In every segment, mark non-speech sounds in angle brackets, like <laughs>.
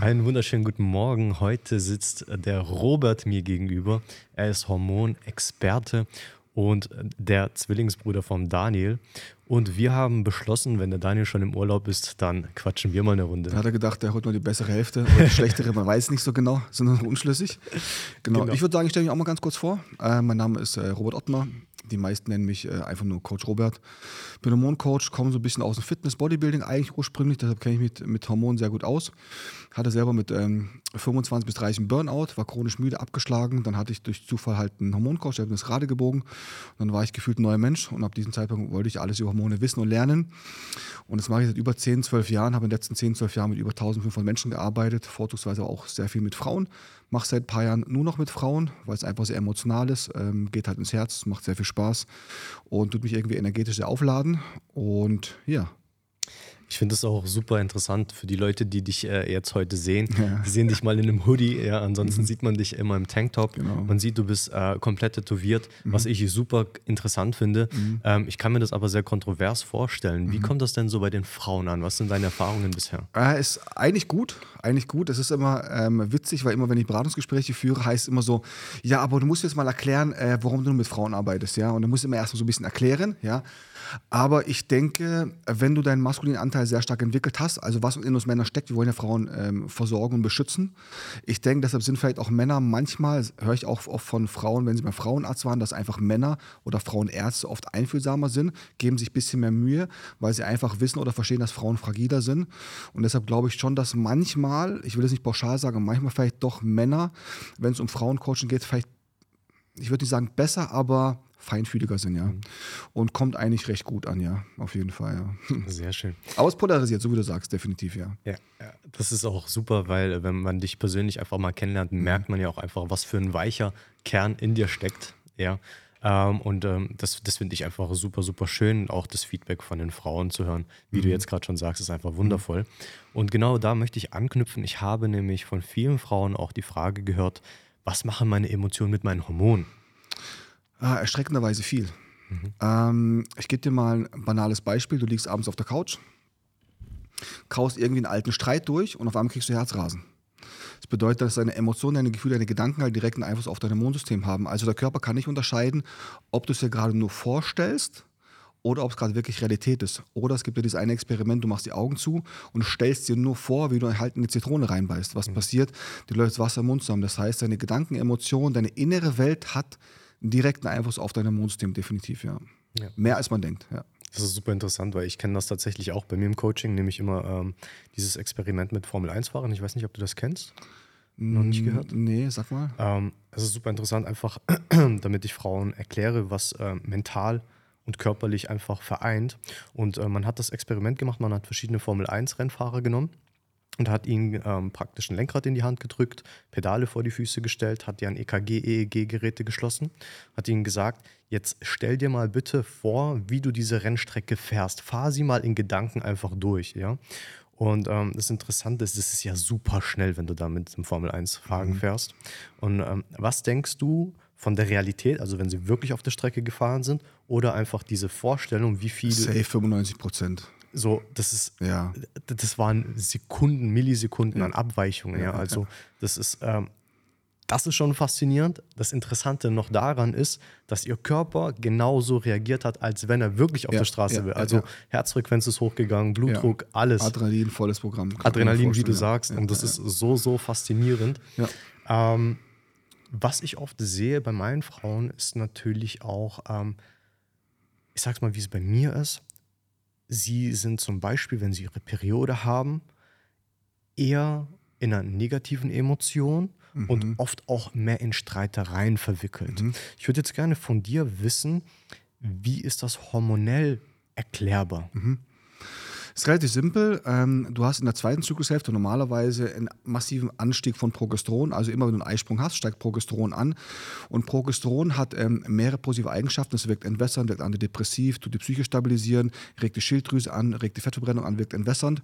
Einen wunderschönen guten Morgen. Heute sitzt der Robert mir gegenüber. Er ist Hormonexperte und der Zwillingsbruder von Daniel. Und wir haben beschlossen, wenn der Daniel schon im Urlaub ist, dann quatschen wir mal eine Runde. Da hat er gedacht, er holt nur die bessere Hälfte oder die schlechtere, man weiß nicht so genau, sind noch unschlüssig. Genau. genau. Ich würde sagen, ich stelle mich auch mal ganz kurz vor. Äh, mein Name ist äh, Robert Ottmar. Die meisten nennen mich äh, einfach nur Coach Robert. Bin Hormoncoach, komme so ein bisschen aus dem Fitness, Bodybuilding eigentlich ursprünglich, deshalb kenne ich mich mit, mit Hormonen sehr gut aus. Hatte selber mit ähm, 25 bis 30 einen Burnout, war chronisch müde, abgeschlagen. Dann hatte ich durch Zufall halt einen Hormoncoach, der hat mir das Rade gebogen. Und dann war ich gefühlt ein neuer Mensch und ab diesem Zeitpunkt wollte ich alles über Hormone wissen und lernen. Und das mache ich seit über 10, 12 Jahren, habe in den letzten 10, 12 Jahren mit über 1500 Menschen gearbeitet, vorzugsweise auch sehr viel mit Frauen. Mache seit ein paar Jahren nur noch mit Frauen, weil es einfach sehr emotional ist, ähm, geht halt ins Herz, macht sehr viel Spaß und tut mich irgendwie energetisch sehr aufladen. Und ja, ich finde es auch super interessant für die Leute, die dich äh, jetzt heute sehen. Ja. Die sehen dich mal in einem Hoodie, <laughs> ja, ansonsten mhm. sieht man dich immer im Tanktop. Genau. Man sieht, du bist äh, komplett tätowiert, mhm. was ich super interessant finde. Mhm. Ähm, ich kann mir das aber sehr kontrovers vorstellen. Wie mhm. kommt das denn so bei den Frauen an? Was sind deine Erfahrungen bisher? Äh, ist eigentlich gut, eigentlich gut. Es ist immer ähm, witzig, weil immer, wenn ich Beratungsgespräche führe, heißt es immer so, ja, aber du musst jetzt mal erklären, äh, warum du mit Frauen arbeitest, ja. Und du musst immer erstmal so ein bisschen erklären, ja. Aber ich denke, wenn du deinen maskulinen Anteil sehr stark entwickelt hast, also was in uns Männern steckt, wir wollen ja Frauen ähm, versorgen und beschützen. Ich denke, deshalb sind vielleicht auch Männer manchmal, höre ich auch oft von Frauen, wenn sie beim Frauenarzt waren, dass einfach Männer oder Frauenärzte oft einfühlsamer sind, geben sich ein bisschen mehr Mühe, weil sie einfach wissen oder verstehen, dass Frauen fragiler sind. Und deshalb glaube ich schon, dass manchmal, ich will es nicht pauschal sagen, manchmal vielleicht doch Männer, wenn es um Frauencoaching geht, vielleicht, ich würde nicht sagen besser, aber feinfühliger sind, ja. Mhm. Und kommt eigentlich recht gut an, ja, auf jeden Fall, ja. <laughs> Sehr schön. Aber es polarisiert, so wie du sagst, definitiv, ja. ja. Ja, das ist auch super, weil wenn man dich persönlich einfach mal kennenlernt, mhm. merkt man ja auch einfach, was für ein weicher Kern in dir steckt, ja. Ähm, und ähm, das, das finde ich einfach super, super schön, auch das Feedback von den Frauen zu hören, wie mhm. du jetzt gerade schon sagst, ist einfach wundervoll. Mhm. Und genau da möchte ich anknüpfen. Ich habe nämlich von vielen Frauen auch die Frage gehört, was machen meine Emotionen mit meinen Hormonen? Ah, erschreckenderweise viel. Mhm. Ähm, ich gebe dir mal ein banales Beispiel. Du liegst abends auf der Couch, kaust irgendwie einen alten Streit durch und auf einmal kriegst du Herzrasen. Das bedeutet, dass deine Emotionen, deine Gefühle, deine Gedanken halt direkten Einfluss auf dein Immunsystem haben. Also der Körper kann nicht unterscheiden, ob du es dir gerade nur vorstellst oder ob es gerade wirklich Realität ist. Oder es gibt ja dieses eine Experiment, du machst die Augen zu und stellst dir nur vor, wie du halt eine Zitrone reinbeißt. Was mhm. passiert? Du läufst Wasser im Mund zusammen. Das heißt, deine Gedanken, Emotionen, deine innere Welt hat direkten Einfluss auf dein Immunsystem, definitiv, ja. ja. Mehr als man denkt, ja. Das ist super interessant, weil ich kenne das tatsächlich auch bei mir im Coaching, nämlich immer ähm, dieses Experiment mit Formel-1-Fahrern. Ich weiß nicht, ob du das kennst. Noch nicht gehört? Nee, sag mal. Ähm, es ist super interessant, einfach <clears throat> damit ich Frauen erkläre, was äh, mental und körperlich einfach vereint. Und äh, man hat das Experiment gemacht, man hat verschiedene Formel-1-Rennfahrer genommen und hat ihnen ähm, praktisch ein Lenkrad in die Hand gedrückt, Pedale vor die Füße gestellt, hat die an EKG, EEG-Geräte geschlossen, hat ihnen gesagt, jetzt stell dir mal bitte vor, wie du diese Rennstrecke fährst. Fahr sie mal in Gedanken einfach durch, ja. Und ähm, das Interessante ist, das ist ja super schnell, wenn du da mit dem Formel-1-Wagen mhm. fährst. Und ähm, was denkst du von der Realität, also wenn sie wirklich auf der Strecke gefahren sind, oder einfach diese Vorstellung, wie viel. Safe 95 Prozent. So, das ist, ja. das waren Sekunden, Millisekunden ja. an Abweichungen. Ja, also das ist, ähm, das ist schon faszinierend. Das Interessante noch daran ist, dass ihr Körper genauso reagiert hat, als wenn er wirklich auf der Straße wäre. Also Herzfrequenz ist hochgegangen, Blutdruck, alles. Adrenalin, volles Programm. Adrenalin, wie du sagst. Und das ist so, so faszinierend. Ähm, was ich oft sehe bei meinen Frauen, ist natürlich auch, ähm, ich sag's mal, wie es bei mir ist sie sind zum Beispiel, wenn sie ihre Periode haben, eher in einer negativen Emotion mhm. und oft auch mehr in Streitereien verwickelt. Mhm. Ich würde jetzt gerne von dir wissen, wie ist das hormonell erklärbar? Mhm ist relativ simpel. Ähm, du hast in der zweiten Zyklushälfte normalerweise einen massiven Anstieg von Progesteron. Also immer wenn du einen Eisprung hast, steigt Progesteron an. Und Progesteron hat ähm, mehrere positive Eigenschaften. Es wirkt entwässernd, wirkt antidepressiv, tut die Psyche stabilisieren, regt die Schilddrüse an, regt die Fettverbrennung an, wirkt entwässernd.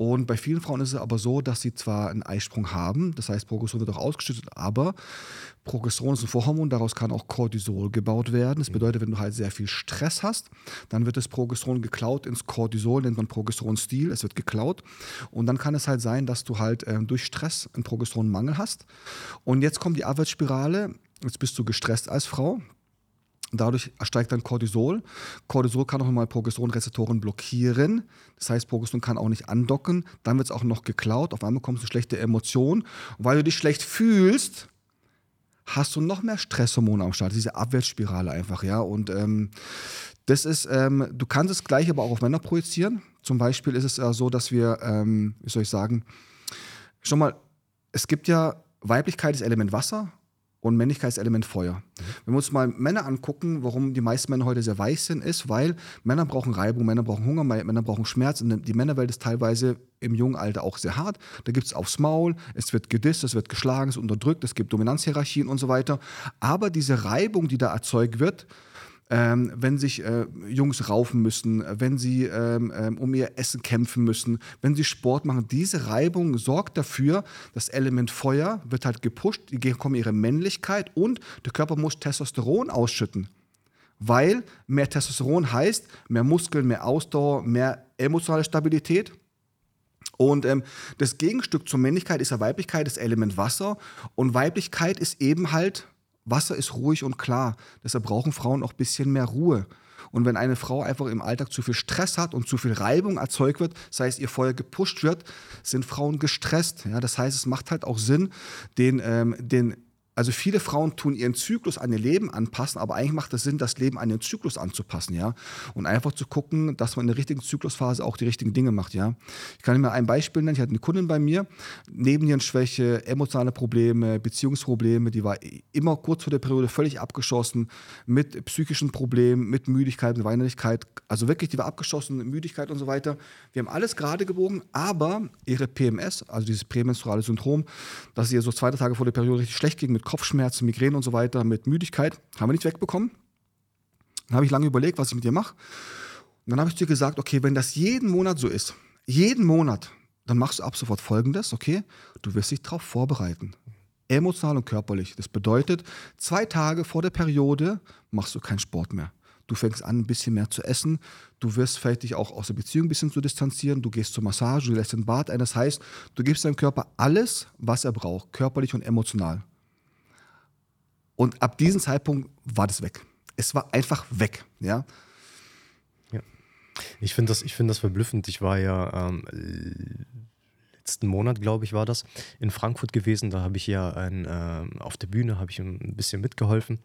Und bei vielen Frauen ist es aber so, dass sie zwar einen Eisprung haben, das heißt, Progesteron wird auch ausgeschüttet, aber Progesteron ist ein Vorhormon, daraus kann auch Cortisol gebaut werden. Das bedeutet, wenn du halt sehr viel Stress hast, dann wird das Progesteron geklaut ins Cortisol, nennt man Progesteron-Stil, es wird geklaut. Und dann kann es halt sein, dass du halt äh, durch Stress einen Progesteronmangel hast. Und jetzt kommt die Abwärtsspirale, jetzt bist du gestresst als Frau, Dadurch steigt dann Cortisol. Cortisol kann auch nochmal Progesteronrezeptoren blockieren. Das heißt, Progesteron kann auch nicht andocken. Dann wird es auch noch geklaut. Auf einmal kommt eine schlechte Emotion. Und weil du dich schlecht fühlst, hast du noch mehr Stresshormone am Start. Diese Abwärtsspirale einfach, ja. Und ähm, das ist, ähm, du kannst es gleich aber auch auf Männer projizieren. Zum Beispiel ist es äh, so, dass wir, ähm, wie soll ich sagen, schon mal, es gibt ja Weiblichkeit ist Element Wasser und Männlichkeitselement Feuer. Mhm. Wenn wir uns mal Männer angucken, warum die meisten Männer heute sehr weich sind, ist, weil Männer brauchen Reibung, Männer brauchen Hunger, Männer brauchen Schmerz. Und die Männerwelt ist teilweise im jungen Alter auch sehr hart. Da gibt es aufs Maul, es wird gedisst, es wird geschlagen, es wird unterdrückt, es gibt Dominanzhierarchien und so weiter. Aber diese Reibung, die da erzeugt wird, ähm, wenn sich äh, Jungs raufen müssen, wenn sie ähm, ähm, um ihr Essen kämpfen müssen, wenn sie Sport machen. Diese Reibung sorgt dafür, das Element Feuer wird halt gepusht, die kommen ihre Männlichkeit und der Körper muss Testosteron ausschütten. Weil mehr Testosteron heißt mehr Muskeln, mehr Ausdauer, mehr emotionale Stabilität. Und ähm, das Gegenstück zur Männlichkeit ist ja Weiblichkeit, das Element Wasser. Und Weiblichkeit ist eben halt Wasser ist ruhig und klar. Deshalb brauchen Frauen auch ein bisschen mehr Ruhe. Und wenn eine Frau einfach im Alltag zu viel Stress hat und zu viel Reibung erzeugt wird, sei es ihr Feuer gepusht wird, sind Frauen gestresst. Ja, das heißt, es macht halt auch Sinn, den, ähm, den also viele Frauen tun ihren Zyklus an ihr Leben anpassen, aber eigentlich macht es Sinn, das Leben an den Zyklus anzupassen, ja. Und einfach zu gucken, dass man in der richtigen Zyklusphase auch die richtigen Dinge macht, ja. Ich kann mir ein Beispiel nennen. Ich hatte eine Kundin bei mir, Nebennierenschwäche, emotionale Probleme, Beziehungsprobleme, die war immer kurz vor der Periode völlig abgeschossen mit psychischen Problemen, mit Müdigkeit, mit Weinerlichkeit. Also wirklich, die war abgeschossen, Müdigkeit und so weiter. Wir haben alles gerade gebogen, aber ihre PMS, also dieses prämenstruale Syndrom, dass ihr so zwei Tage vor der Periode richtig schlecht ging mit Kopfschmerzen, Migräne und so weiter, mit Müdigkeit, haben wir nicht wegbekommen. Dann habe ich lange überlegt, was ich mit dir mache. Und dann habe ich dir gesagt, okay, wenn das jeden Monat so ist, jeden Monat, dann machst du ab sofort Folgendes, okay? Du wirst dich darauf vorbereiten. Emotional und körperlich. Das bedeutet, zwei Tage vor der Periode machst du keinen Sport mehr. Du fängst an, ein bisschen mehr zu essen. Du wirst vielleicht dich auch aus der Beziehung ein bisschen zu distanzieren. Du gehst zur Massage, du lässt den Bad ein. Das heißt, du gibst deinem Körper alles, was er braucht, körperlich und emotional. Und ab diesem Zeitpunkt war das weg. Es war einfach weg, ja. Ja. Ich finde das, find das verblüffend. Ich war ja ähm, letzten Monat, glaube ich, war das, in Frankfurt gewesen. Da habe ich ja ein, ähm, auf der Bühne habe ich ein bisschen mitgeholfen.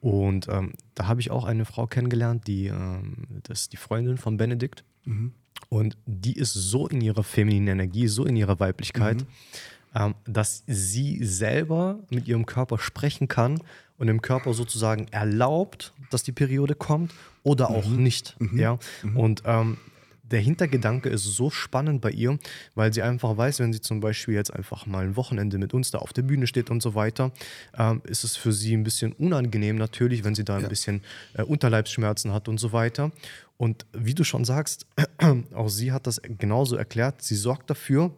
Und ähm, da habe ich auch eine Frau kennengelernt, die, ähm, das ist die Freundin von Benedikt. Mhm. Und die ist so in ihrer femininen Energie, so in ihrer Weiblichkeit. Mhm dass sie selber mit ihrem Körper sprechen kann und dem Körper sozusagen erlaubt, dass die Periode kommt oder auch mhm. nicht. Mhm. Ja? Mhm. Und ähm, der Hintergedanke ist so spannend bei ihr, weil sie einfach weiß, wenn sie zum Beispiel jetzt einfach mal ein Wochenende mit uns da auf der Bühne steht und so weiter, ähm, ist es für sie ein bisschen unangenehm natürlich, wenn sie da ein ja. bisschen äh, Unterleibsschmerzen hat und so weiter. Und wie du schon sagst, <clears throat> auch sie hat das genauso erklärt, sie sorgt dafür,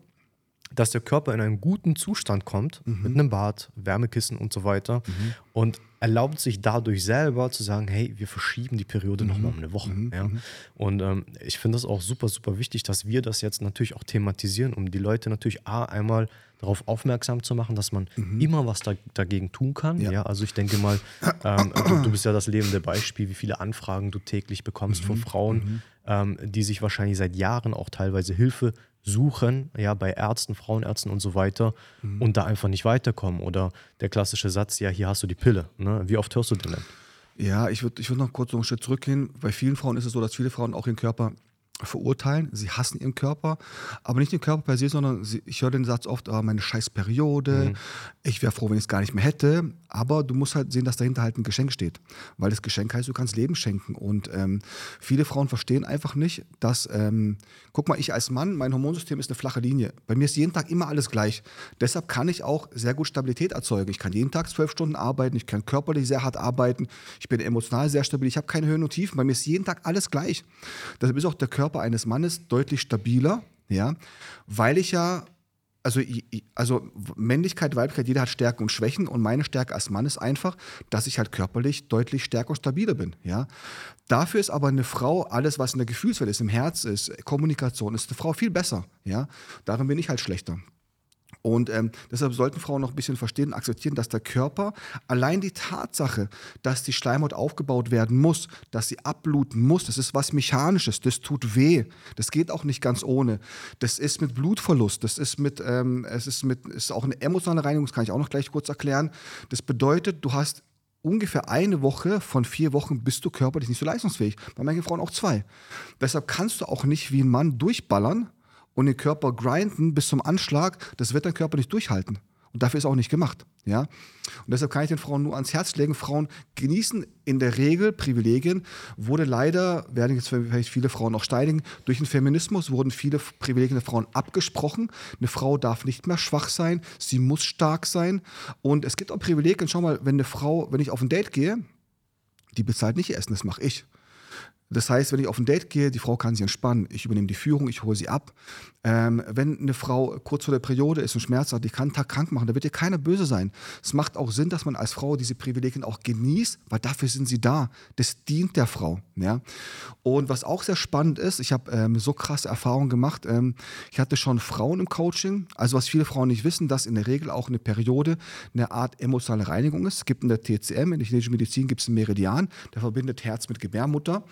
dass der Körper in einen guten Zustand kommt, mhm. mit einem Bad, Wärmekissen und so weiter mhm. und erlaubt sich dadurch selber zu sagen, hey, wir verschieben die Periode mhm. nochmal um eine Woche. Mhm. Ja? Mhm. Und ähm, ich finde das auch super, super wichtig, dass wir das jetzt natürlich auch thematisieren, um die Leute natürlich A, einmal darauf aufmerksam zu machen, dass man mhm. immer was da, dagegen tun kann. Ja. ja. also ich denke mal, ähm, du, du, bist ja das lebende Beispiel, wie viele Anfragen du täglich bekommst von Frauen, ähm, die sich wahrscheinlich seit Jahren auch teilweise Hilfe suchen, ja, bei Ärzten, Frauenärzten und so weiter mhm. und da einfach nicht weiterkommen. Oder der klassische Satz, ja, hier hast du die Pille. Ne? Wie oft hörst du den denn? Ja, ich würde ich würd noch kurz noch einen Schritt zurückgehen. Bei vielen Frauen ist es so, dass viele Frauen auch ihren Körper verurteilen. Sie hassen ihren Körper, aber nicht den Körper per se, sondern sie, ich höre den Satz oft, oh, meine scheiß Periode, mhm. ich wäre froh, wenn ich es gar nicht mehr hätte. Aber du musst halt sehen, dass dahinter halt ein Geschenk steht. Weil das Geschenk heißt, du kannst Leben schenken. Und ähm, viele Frauen verstehen einfach nicht, dass, ähm, guck mal, ich als Mann, mein Hormonsystem ist eine flache Linie. Bei mir ist jeden Tag immer alles gleich. Deshalb kann ich auch sehr gut Stabilität erzeugen. Ich kann jeden Tag zwölf Stunden arbeiten, ich kann körperlich sehr hart arbeiten, ich bin emotional sehr stabil, ich habe keine Höhen und Tiefen. Bei mir ist jeden Tag alles gleich. Deshalb ist auch der Körper Körper eines Mannes deutlich stabiler ja, weil ich ja also, also Männlichkeit, Weiblichkeit, jeder hat Stärken und Schwächen und meine Stärke als Mann ist einfach, dass ich halt körperlich deutlich stärker und stabiler bin. Ja? Dafür ist aber eine Frau, alles was in der Gefühlswelt ist, im Herz ist, Kommunikation, ist eine Frau viel besser. Ja? Darin bin ich halt schlechter. Und ähm, deshalb sollten Frauen noch ein bisschen verstehen und akzeptieren, dass der Körper allein die Tatsache, dass die Schleimhaut aufgebaut werden muss, dass sie abbluten muss, das ist was Mechanisches, das tut weh. Das geht auch nicht ganz ohne. Das ist mit Blutverlust, das ist mit, ähm, es ist mit, ist auch eine emotionale Reinigung, das kann ich auch noch gleich kurz erklären. Das bedeutet, du hast ungefähr eine Woche von vier Wochen bist du körperlich nicht so leistungsfähig. Bei manchen Frauen auch zwei. Deshalb kannst du auch nicht wie ein Mann durchballern, und den Körper grinden bis zum Anschlag, das wird dein Körper nicht durchhalten. Und dafür ist auch nicht gemacht. Ja? Und deshalb kann ich den Frauen nur ans Herz legen. Frauen genießen in der Regel Privilegien. Wurde leider, werden jetzt vielleicht viele Frauen auch steinigen, durch den Feminismus wurden viele Privilegien der Frauen abgesprochen. Eine Frau darf nicht mehr schwach sein, sie muss stark sein. Und es gibt auch Privilegien. Schau mal, wenn eine Frau, wenn ich auf ein Date gehe, die bezahlt nicht Essen, das mache ich. Das heißt, wenn ich auf ein Date gehe, die Frau kann sich entspannen. Ich übernehme die Führung, ich hole sie ab. Ähm, wenn eine Frau kurz vor der Periode ist und Schmerz hat, die kann einen Tag krank machen, da wird ihr keiner böse sein. Es macht auch Sinn, dass man als Frau diese Privilegien auch genießt, weil dafür sind sie da. Das dient der Frau. Ja? Und was auch sehr spannend ist, ich habe ähm, so krasse Erfahrungen gemacht. Ähm, ich hatte schon Frauen im Coaching. Also was viele Frauen nicht wissen, dass in der Regel auch eine Periode eine Art emotionale Reinigung ist. Es gibt in der TCM, in der chinesischen Medizin, gibt es einen Meridian, der verbindet Herz mit Gebärmutter.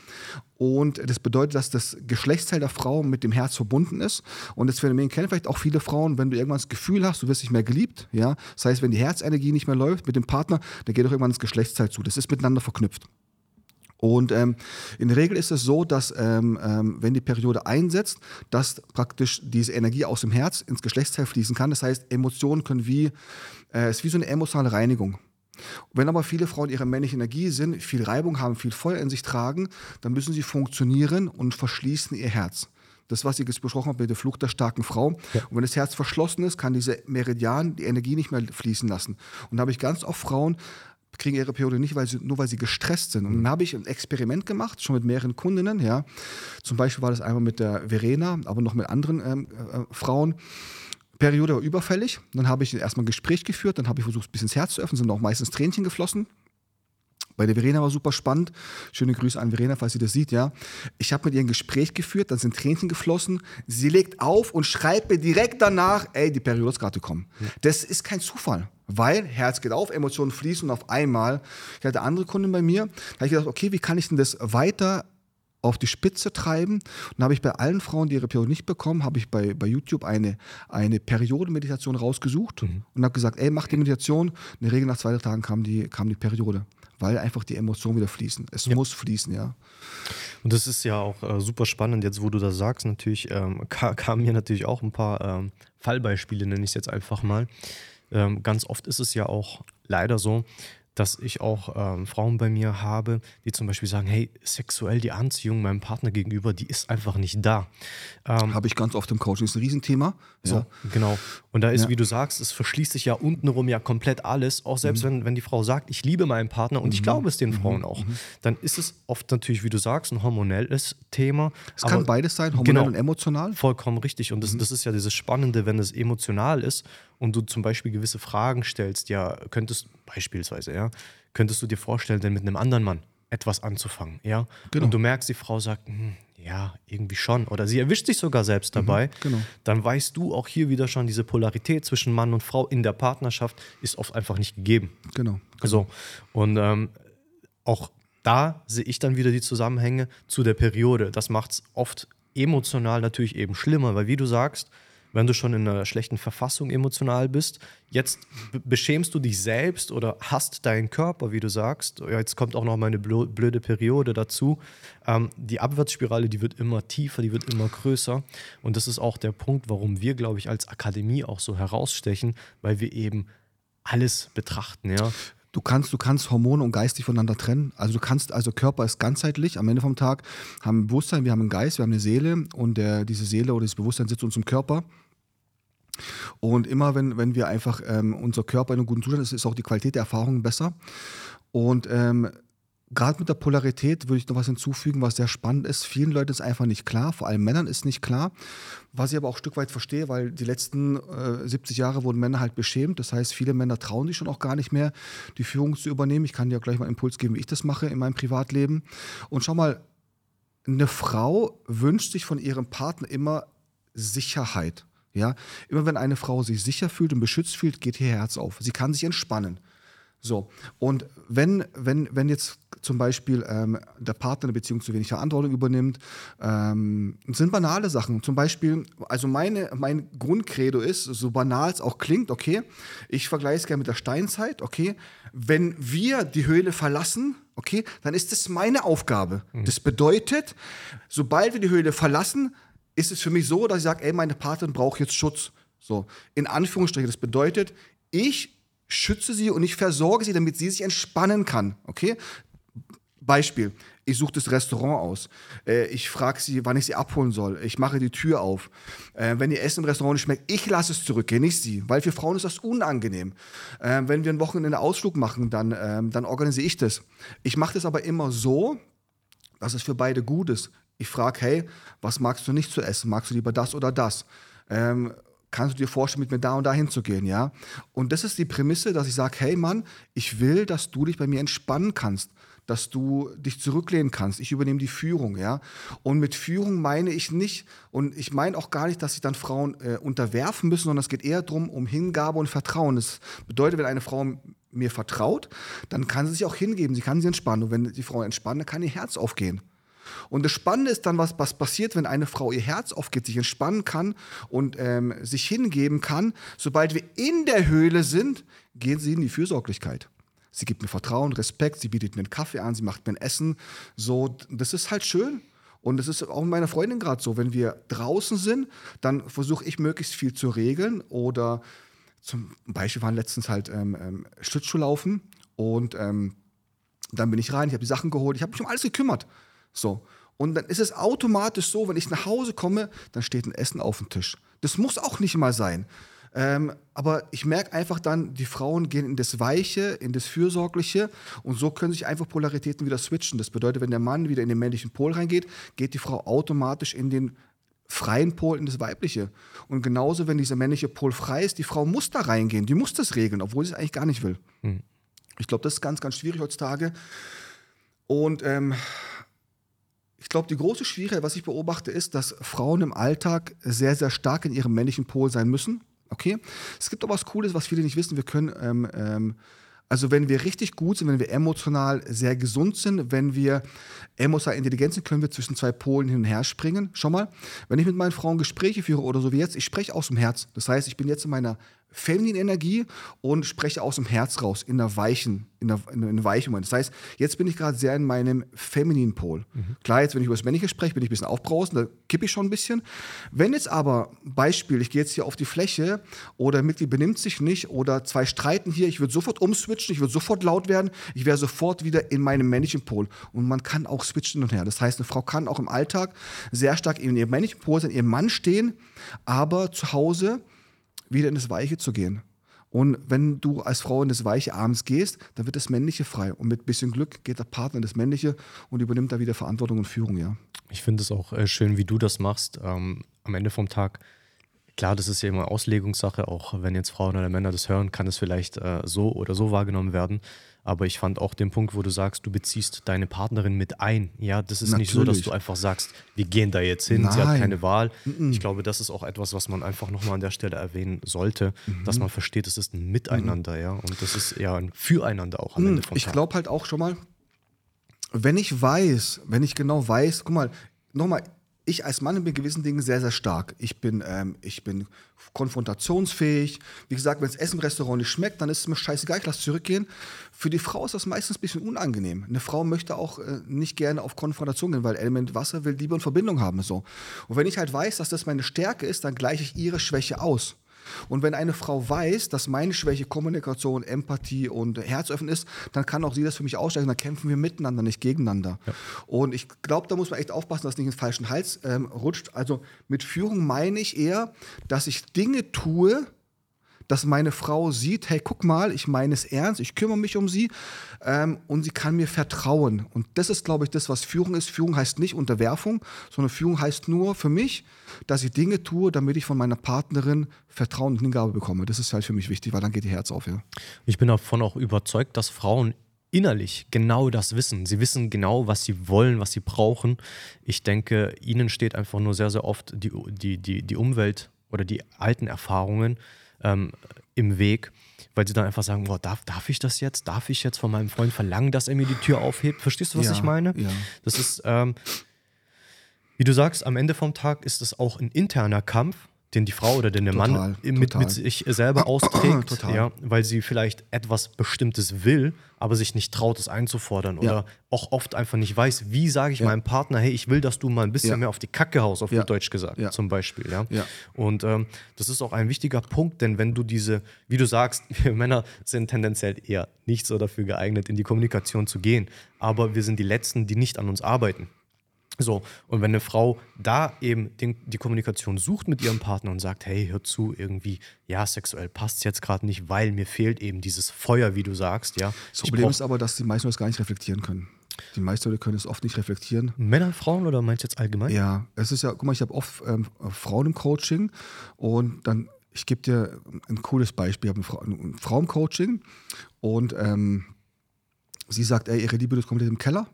Und das bedeutet, dass das Geschlechtsteil der Frau mit dem Herz verbunden ist. Und das Phänomen kennen vielleicht auch viele Frauen, wenn du irgendwann das Gefühl hast, du wirst nicht mehr geliebt. Ja? Das heißt, wenn die Herzenergie nicht mehr läuft mit dem Partner, dann geht auch irgendwann das Geschlechtsteil zu. Das ist miteinander verknüpft. Und ähm, in der Regel ist es so, dass ähm, ähm, wenn die Periode einsetzt, dass praktisch diese Energie aus dem Herz ins Geschlechtsteil fließen kann. Das heißt, Emotionen können wie, äh, es ist wie so eine emotionale Reinigung. Wenn aber viele Frauen ihre männliche Energie sind, viel Reibung haben, viel Feuer in sich tragen, dann müssen sie funktionieren und verschließen ihr Herz. Das, was ich jetzt besprochen habe mit der Flucht der starken Frau. Ja. Und wenn das Herz verschlossen ist, kann diese Meridian die Energie nicht mehr fließen lassen. Und da habe ich ganz oft Frauen, kriegen ihre Periode nicht, weil sie, nur weil sie gestresst sind. Und dann habe ich ein Experiment gemacht, schon mit mehreren Kundinnen. Ja. Zum Beispiel war das einmal mit der Verena, aber noch mit anderen ähm, äh, Frauen. Periode war überfällig. Dann habe ich erstmal ein Gespräch geführt, dann habe ich versucht, ein bisschen das Herz zu öffnen, sind auch meistens Tränchen geflossen. Bei der Verena war super spannend. Schöne Grüße an Verena, falls sie das sieht, ja. Ich habe mit ihr ein Gespräch geführt, dann sind Tränchen geflossen. Sie legt auf und schreibt mir direkt danach, ey, die Periode ist gerade gekommen. Ja. Das ist kein Zufall, weil Herz geht auf, Emotionen fließen und auf einmal, ich hatte andere Kunden bei mir, da habe ich gedacht, okay, wie kann ich denn das weiter auf die Spitze treiben. Und dann habe ich bei allen Frauen, die ihre Periode nicht bekommen, habe ich bei, bei YouTube eine, eine Periodenmeditation rausgesucht mhm. und habe gesagt, ey, mach die Meditation. In der Regel nach zwei drei Tagen kam die, kam die Periode, weil einfach die Emotionen wieder fließen. Es ja. muss fließen, ja. Und das ist ja auch äh, super spannend, jetzt wo du das sagst, natürlich ähm, <laughs> kamen mir natürlich auch ein paar ähm, Fallbeispiele, nenne ich es jetzt einfach mal. Ähm, ganz oft ist es ja auch leider so, dass ich auch ähm, Frauen bei mir habe, die zum Beispiel sagen, hey, sexuell die Anziehung meinem Partner gegenüber, die ist einfach nicht da. Ähm, habe ich ganz oft im Coaching, ist ein Riesenthema. So, ja. genau. Und da ist, ja. wie du sagst, es verschließt sich ja untenrum ja komplett alles, auch selbst mhm. wenn, wenn die Frau sagt, ich liebe meinen Partner und mhm. ich glaube es den mhm. Frauen auch, mhm. dann ist es oft natürlich, wie du sagst, ein hormonelles Thema. Es kann beides sein, hormonell genau, und emotional. Vollkommen richtig. Und das, mhm. das ist ja dieses Spannende, wenn es emotional ist und du zum Beispiel gewisse Fragen stellst, ja, könntest beispielsweise, ja, könntest du dir vorstellen, denn mit einem anderen Mann etwas anzufangen, ja? Genau. Und du merkst, die Frau sagt, hm, ja, irgendwie schon. Oder sie erwischt sich sogar selbst mhm, dabei. Mhm, genau. Dann weißt du auch hier wieder schon, diese Polarität zwischen Mann und Frau in der Partnerschaft ist oft einfach nicht gegeben. Genau. genau. So. Und ähm, auch da sehe ich dann wieder die Zusammenhänge zu der Periode. Das macht es oft emotional natürlich eben schlimmer, weil wie du sagst, wenn du schon in einer schlechten Verfassung emotional bist. Jetzt beschämst du dich selbst oder hast deinen Körper, wie du sagst. Jetzt kommt auch noch meine blöde Periode dazu. Ähm, die Abwärtsspirale, die wird immer tiefer, die wird immer größer. Und das ist auch der Punkt, warum wir, glaube ich, als Akademie auch so herausstechen, weil wir eben alles betrachten, ja. Du kannst, du kannst Hormone und Geist nicht voneinander trennen. Also du kannst, also Körper ist ganzheitlich. Am Ende vom Tag haben wir ein Bewusstsein, wir haben einen Geist, wir haben eine Seele und der, diese Seele oder dieses Bewusstsein sitzt uns im Körper. Und immer, wenn, wenn wir einfach ähm, unser Körper in einem guten Zustand ist, ist auch die Qualität der Erfahrungen besser. Und ähm, gerade mit der Polarität würde ich noch was hinzufügen, was sehr spannend ist. Vielen Leuten ist einfach nicht klar, vor allem Männern ist nicht klar, was ich aber auch ein Stück weit verstehe, weil die letzten äh, 70 Jahre wurden Männer halt beschämt. Das heißt, viele Männer trauen sich schon auch gar nicht mehr, die Führung zu übernehmen. Ich kann dir gleich mal einen Impuls geben, wie ich das mache in meinem Privatleben. Und schau mal, eine Frau wünscht sich von ihrem Partner immer Sicherheit. Ja, immer wenn eine Frau sich sicher fühlt und beschützt fühlt, geht ihr Herz auf. Sie kann sich entspannen. So, und wenn, wenn, wenn jetzt zum Beispiel ähm, der Partner eine Beziehung zu wenig Verantwortung übernimmt, ähm, sind banale Sachen. Zum Beispiel, also meine, mein Grundcredo ist, so banal es auch klingt, okay, ich vergleiche es gerne mit der Steinzeit, okay, wenn wir die Höhle verlassen, okay, dann ist das meine Aufgabe. Mhm. Das bedeutet, sobald wir die Höhle verlassen, ist es für mich so, dass ich sage, ey, meine Partnerin braucht jetzt Schutz. So, in Anführungsstrichen. Das bedeutet, ich schütze sie und ich versorge sie, damit sie sich entspannen kann. Okay? Beispiel. Ich suche das Restaurant aus. Äh, ich frage sie, wann ich sie abholen soll. Ich mache die Tür auf. Äh, wenn ihr Essen im Restaurant nicht schmeckt, ich lasse es zurückgehen, nicht sie. Weil für Frauen ist das unangenehm. Äh, wenn wir ein Wochenende Ausflug machen, dann, ähm, dann organisiere ich das. Ich mache das aber immer so, dass es für beide gut ist. Ich frage, hey, was magst du nicht zu essen? Magst du lieber das oder das? Ähm, kannst du dir vorstellen, mit mir da und da hinzugehen, ja? Und das ist die Prämisse, dass ich sage, hey Mann, ich will, dass du dich bei mir entspannen kannst, dass du dich zurücklehnen kannst. Ich übernehme die Führung, ja? Und mit Führung meine ich nicht, und ich meine auch gar nicht, dass sich dann Frauen äh, unterwerfen müssen, sondern es geht eher darum, um Hingabe und Vertrauen. Das bedeutet, wenn eine Frau mir vertraut, dann kann sie sich auch hingeben, sie kann sich entspannen. Und wenn die Frau entspannt, dann kann ihr Herz aufgehen. Und das Spannende ist dann, was, was passiert, wenn eine Frau ihr Herz aufgeht, sich entspannen kann und ähm, sich hingeben kann. Sobald wir in der Höhle sind, gehen sie in die Fürsorglichkeit. Sie gibt mir Vertrauen, Respekt, sie bietet mir einen Kaffee an, sie macht mir ein Essen. So, das ist halt schön. Und das ist auch mit meiner Freundin gerade so. Wenn wir draußen sind, dann versuche ich möglichst viel zu regeln. Oder zum Beispiel waren letztens halt ähm, ähm, Schlittschuhlaufen und ähm, dann bin ich rein, ich habe die Sachen geholt, ich habe mich um alles gekümmert. So. Und dann ist es automatisch so, wenn ich nach Hause komme, dann steht ein Essen auf dem Tisch. Das muss auch nicht mal sein. Ähm, aber ich merke einfach dann, die Frauen gehen in das Weiche, in das Fürsorgliche und so können sich einfach Polaritäten wieder switchen. Das bedeutet, wenn der Mann wieder in den männlichen Pol reingeht, geht die Frau automatisch in den freien Pol, in das Weibliche. Und genauso, wenn dieser männliche Pol frei ist, die Frau muss da reingehen, die muss das regeln, obwohl sie es eigentlich gar nicht will. Hm. Ich glaube, das ist ganz, ganz schwierig heutzutage. Und ähm, ich glaube, die große Schwierigkeit, was ich beobachte, ist, dass Frauen im Alltag sehr, sehr stark in ihrem männlichen Pol sein müssen. Okay? Es gibt aber was Cooles, was viele nicht wissen. Wir können, ähm, ähm, also wenn wir richtig gut sind, wenn wir emotional sehr gesund sind, wenn wir emotional intelligent sind, können wir zwischen zwei Polen hin und her springen. Schau mal, wenn ich mit meinen Frauen Gespräche führe oder so wie jetzt, ich spreche aus dem Herz. Das heißt, ich bin jetzt in meiner feminine Energie und spreche aus dem Herz raus, in der weichen, in der, in der weichen Moment. Das heißt, jetzt bin ich gerade sehr in meinem femininen Pol. Mhm. Klar, jetzt, wenn ich über das Männliche spreche, bin ich ein bisschen aufbrausend, da kippe ich schon ein bisschen. Wenn jetzt aber, Beispiel, ich gehe jetzt hier auf die Fläche oder ein Mitglied benimmt sich nicht oder zwei streiten hier, ich würde sofort umswitchen, ich würde sofort laut werden, ich wäre sofort wieder in meinem männlichen Pol. Und man kann auch switchen und her. Das heißt, eine Frau kann auch im Alltag sehr stark in ihrem männlichen Pol sein, ihrem Mann stehen, aber zu Hause wieder in das Weiche zu gehen. Und wenn du als Frau in das Weiche abends gehst, dann wird das Männliche frei. Und mit ein bisschen Glück geht der Partner in das Männliche und übernimmt da wieder Verantwortung und Führung, ja. Ich finde es auch äh, schön, wie du das machst. Ähm, am Ende vom Tag, klar, das ist ja immer Auslegungssache, auch wenn jetzt Frauen oder Männer das hören, kann es vielleicht äh, so oder so wahrgenommen werden. Aber ich fand auch den Punkt, wo du sagst, du beziehst deine Partnerin mit ein. Ja, das ist Natürlich. nicht so, dass du einfach sagst, wir gehen da jetzt hin, Nein. sie hat keine Wahl. Mhm. Ich glaube, das ist auch etwas, was man einfach nochmal an der Stelle erwähnen sollte, mhm. dass man versteht, es ist ein Miteinander, mhm. ja. Und das ist ja ein Füreinander auch am mhm. Ende vom Ich glaube halt auch schon mal, wenn ich weiß, wenn ich genau weiß, guck mal, nochmal, ich als Mann bin gewissen Dingen sehr, sehr stark. Ich bin, ähm, ich bin konfrontationsfähig. Wie gesagt, wenn das Essen im Restaurant nicht schmeckt, dann ist es mir scheißegal, ich lasse zurückgehen. Für die Frau ist das meistens ein bisschen unangenehm. Eine Frau möchte auch äh, nicht gerne auf Konfrontation gehen, weil Element Wasser will Liebe und Verbindung haben. So. Und wenn ich halt weiß, dass das meine Stärke ist, dann gleiche ich ihre Schwäche aus. Und wenn eine Frau weiß, dass meine Schwäche Kommunikation, Empathie und Herzöffnen ist, dann kann auch sie das für mich aussteigen. Dann kämpfen wir miteinander, nicht gegeneinander. Ja. Und ich glaube, da muss man echt aufpassen, dass es nicht ins falschen Hals ähm, rutscht. Also mit Führung meine ich eher, dass ich Dinge tue, dass meine Frau sieht, hey, guck mal, ich meine es ernst, ich kümmere mich um sie ähm, und sie kann mir vertrauen. Und das ist, glaube ich, das, was Führung ist. Führung heißt nicht Unterwerfung, sondern Führung heißt nur für mich, dass ich Dinge tue, damit ich von meiner Partnerin Vertrauen und Hingabe bekomme. Das ist halt für mich wichtig, weil dann geht ihr Herz auf. Ja. Ich bin davon auch überzeugt, dass Frauen innerlich genau das wissen. Sie wissen genau, was sie wollen, was sie brauchen. Ich denke, ihnen steht einfach nur sehr, sehr oft die, die, die, die Umwelt oder die alten Erfahrungen ähm, im Weg, weil sie dann einfach sagen, boah, darf, darf ich das jetzt? Darf ich jetzt von meinem Freund verlangen, dass er mir die Tür aufhebt? Verstehst du, was Ja, ich meine? ja. Das ist, ähm, wie du sagst, am Ende vom Tag ist es auch ein interner Kampf, den die Frau oder den der Total, Mann mit, total. mit sich selber <clears throat> austrägt, ja, weil sie vielleicht etwas Bestimmtes will, aber sich nicht traut, es einzufordern Ja. oder auch oft einfach nicht weiß, wie sage ich meinem Partner, hey, ich will, dass du mal ein bisschen Ja. mehr auf die Kacke haust, auf Ja. gut Deutsch gesagt, Ja. zum Beispiel, ja. Ja. Und ähm, das ist auch ein wichtiger Punkt, denn wenn du diese, wie du sagst, <laughs> wir Männer sind tendenziell eher nicht so dafür geeignet, in die Kommunikation zu gehen, aber wir sind die Letzten, die nicht an uns arbeiten. So, und wenn eine Frau da eben den, die Kommunikation sucht mit ihrem Partner und sagt, hey, hör zu, irgendwie, ja, sexuell passt es jetzt gerade nicht, weil mir fehlt eben dieses Feuer, wie du sagst, ja. Das Ich Problem ist aber, dass die meisten das gar nicht reflektieren können. Die meisten Leute können es oft nicht reflektieren. Männer, Frauen oder meinst du jetzt allgemein? Ja, es ist ja, guck mal, ich habe oft ähm, Frauen im Coaching und dann, ich gebe dir ein cooles Beispiel, ich habe eine Frau, eine Frau im Coaching und ähm, sie sagt, ey, ihre Liebe ist komplett im Keller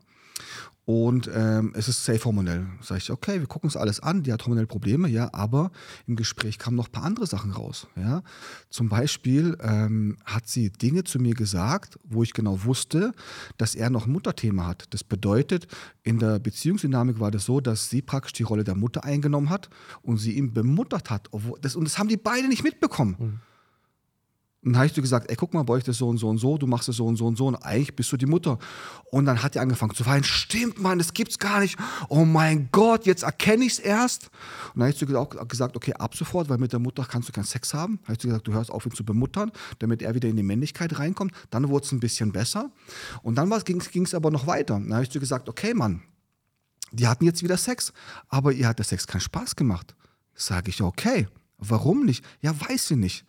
und ähm, es ist safe hormonell. Sag ich, okay, wir gucken uns alles an, die hat hormonelle Probleme, ja, aber im Gespräch kamen noch ein paar andere Sachen raus, ja. Zum Beispiel ähm, hat sie Dinge zu mir gesagt, wo ich genau wusste, dass er noch ein Mutterthema hat. Das bedeutet, in der Beziehungsdynamik war das so, dass sie praktisch die Rolle der Mutter eingenommen hat und sie ihn bemuttert hat. Das, und das haben die beide nicht mitbekommen. Dann habe ich dir gesagt, ey, guck mal, bei euch das so und so und so, du machst das so und so und so und eigentlich bist du die Mutter. Und dann hat die angefangen zu weinen, stimmt, Mann, das gibt's gar nicht. Oh mein Gott, jetzt erkenne ich es erst. Und dann habe ich ihr auch gesagt, okay, ab sofort, weil mit der Mutter kannst du keinen Sex haben. Habe ich ihr gesagt, du hörst auf, ihn zu bemuttern, damit er wieder in die Männlichkeit reinkommt. Dann wurde es ein bisschen besser. Und dann ging es aber noch weiter. Dann habe ich ihr gesagt, okay, Mann, die hatten jetzt wieder Sex, aber ihr hat der Sex keinen Spaß gemacht. Sage ich, okay, warum nicht? Ja, weiß sie nicht.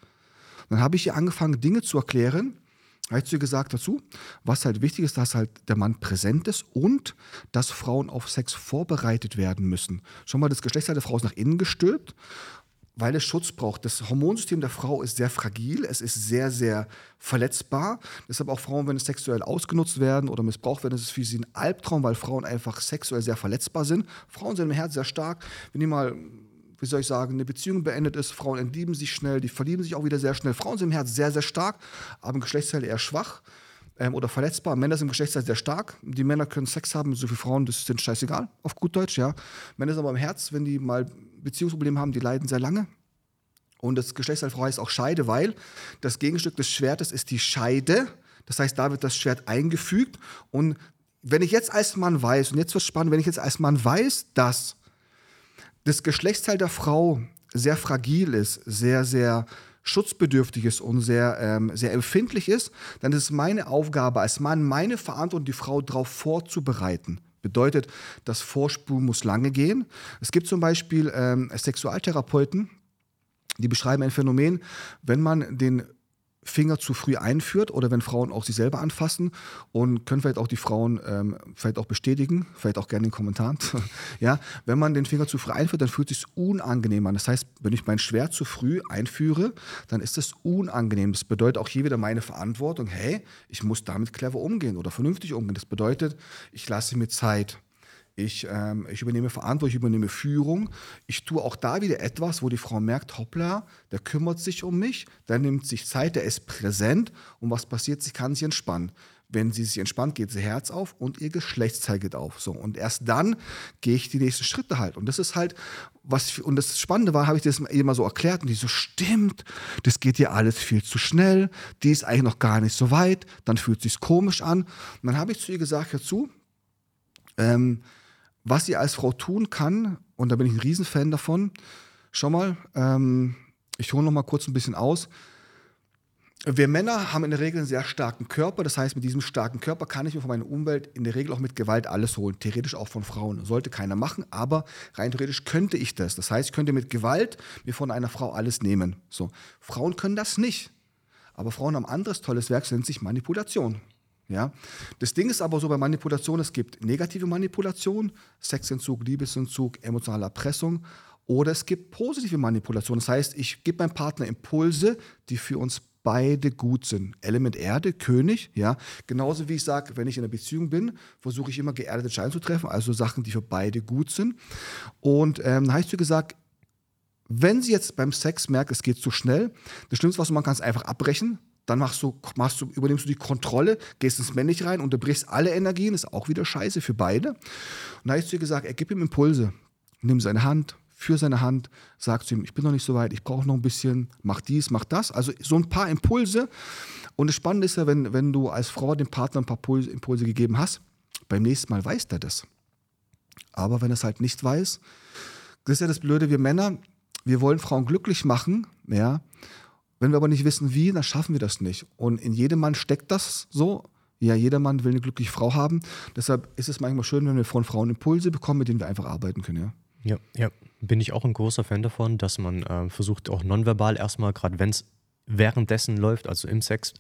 Dann habe ich ihr angefangen, Dinge zu erklären. Habe ich zu ihr gesagt dazu, was halt wichtig ist, dass halt der Mann präsent ist und dass Frauen auf Sex vorbereitet werden müssen. Schon mal das Geschlechtsteil der Frau ist nach innen gestülpt, weil es Schutz braucht. Das Hormonsystem der Frau ist sehr fragil, es ist sehr, sehr verletzbar. Deshalb auch Frauen, wenn es sexuell ausgenutzt werden oder missbraucht werden, ist es für sie ein Albtraum, weil Frauen einfach sexuell sehr verletzbar sind. Frauen sind im Herz sehr stark. Wenn die mal wie soll ich sagen, eine Beziehung beendet ist, Frauen entlieben sich schnell, die verlieben sich auch wieder sehr schnell. Frauen sind im Herz sehr, sehr stark, aber im Geschlechtsteil eher schwach ähm, oder verletzbar. Männer sind im Geschlechtsteil sehr stark. Die Männer können Sex haben, so viele Frauen, das ist denen scheißegal, auf gut Deutsch, ja. Männer sind aber im Herz, wenn die mal Beziehungsprobleme haben, die leiden sehr lange. Und das Geschlechtsteil Frau heißt auch Scheide, weil das Gegenstück des Schwertes ist die Scheide. Das heißt, da wird das Schwert eingefügt. Und wenn ich jetzt als Mann weiß, und jetzt wird es spannend, wenn ich jetzt als Mann weiß, dass das Geschlechtsteil der Frau sehr fragil ist, sehr, sehr schutzbedürftig ist und sehr, ähm, sehr empfindlich ist, dann ist es meine Aufgabe als Mann, meine Verantwortung, die Frau darauf vorzubereiten. Bedeutet, das Vorspulen muss lange gehen. Es gibt zum Beispiel ähm, Sexualtherapeuten, die beschreiben ein Phänomen, wenn man den Finger zu früh einführt oder wenn Frauen auch sich selber anfassen und können vielleicht auch die Frauen ähm, vielleicht auch bestätigen, vielleicht auch gerne in den Kommentaren. <laughs> ja, wenn man den Finger zu früh einführt, dann fühlt es sich unangenehm an. Das heißt, wenn ich mein Schwert zu früh einführe, dann ist es unangenehm. Das bedeutet auch hier wieder meine Verantwortung. Hey, ich muss damit clever umgehen oder vernünftig umgehen. Das bedeutet, ich lasse mir Zeit. Ich, ähm, ich übernehme Verantwortung, ich übernehme Führung. Ich tue auch da wieder etwas, wo die Frau merkt, hoppla, der kümmert sich um mich, der nimmt sich Zeit, der ist präsent und was passiert, sie kann sich entspannen. Wenn sie sich entspannt, geht sie Herz auf und ihr Geschlechtsteil geht auf. So, und erst dann gehe ich die nächsten Schritte halt. Und das ist halt, was, und das Spannende war, habe ich das ihr mal so erklärt und die so, stimmt, das geht ihr alles viel zu schnell, die ist eigentlich noch gar nicht so weit, dann fühlt es sich komisch an. Und dann habe ich zu ihr gesagt, hör zu, ähm, was sie als Frau tun kann, und da bin ich ein Riesenfan davon, schau mal, ähm, ich hole noch mal kurz ein bisschen aus. wir Männer haben in der Regel einen sehr starken Körper. Das heißt, mit diesem starken Körper kann ich mir von meiner Umwelt in der Regel auch mit Gewalt alles holen. Theoretisch auch von Frauen. Sollte keiner machen, aber rein theoretisch könnte ich das. Das heißt, ich könnte mit Gewalt mir von einer Frau alles nehmen. So. Frauen können das nicht. Aber Frauen haben ein anderes tolles Werk, das nennt sich Manipulation. Ja? Das Ding ist aber so bei Manipulation, es gibt negative Manipulation, Sexentzug, Liebesentzug, emotionale Erpressung oder es gibt positive Manipulation. Das heißt, ich gebe meinem Partner Impulse, die für uns beide gut sind. Element Erde, König, ja. Genauso wie ich sage, wenn ich in einer Beziehung bin, versuche ich immer geerdete Entscheidungen zu treffen, also Sachen, die für beide gut sind. Und ähm, dann habe ich zu gesagt, wenn sie jetzt beim Sex merkt, es geht zu schnell, das Schlimmste, was du machen kannst, einfach abbrechen. Dann machst du, machst du, übernimmst du die Kontrolle, gehst ins Männlich rein, unterbrichst alle Energien, ist auch wieder scheiße für beide. Und da ich zu ihr gesagt, er gibt ihm Impulse. Nimm seine Hand, für seine Hand, sag zu ihm, ich bin noch nicht so weit, ich brauche noch ein bisschen, mach dies, mach das. Also so ein paar Impulse. Und das Spannende ist ja, wenn, wenn du als Frau dem Partner ein paar Impulse, Impulse gegeben hast, beim nächsten Mal weiß der das. Aber wenn er es halt nicht weiß, das ist ja das Blöde, wir Männer, wir wollen Frauen glücklich machen, ja. Wenn wir aber nicht wissen, wie, dann schaffen wir das nicht. Und in jedem Mann steckt das so. Ja, jeder Mann will eine glückliche Frau haben. Deshalb ist es manchmal schön, wenn wir von Frauen Impulse bekommen, mit denen wir einfach arbeiten können, ja. Ja, ja, bin ich auch ein großer Fan davon, dass man äh, versucht, auch nonverbal erstmal, gerade wenn es währenddessen läuft, also im Sex,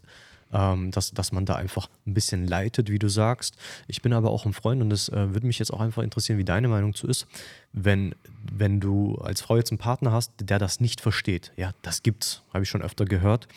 ähm, dass, dass man da einfach ein bisschen leitet, wie du sagst. Ich bin aber auch ein Freund und es äh, würde mich jetzt auch einfach interessieren, wie deine Meinung zu ist, wenn, wenn du als Frau jetzt einen Partner hast, der das nicht versteht. Ja, das gibt's, habe ich schon öfter gehört.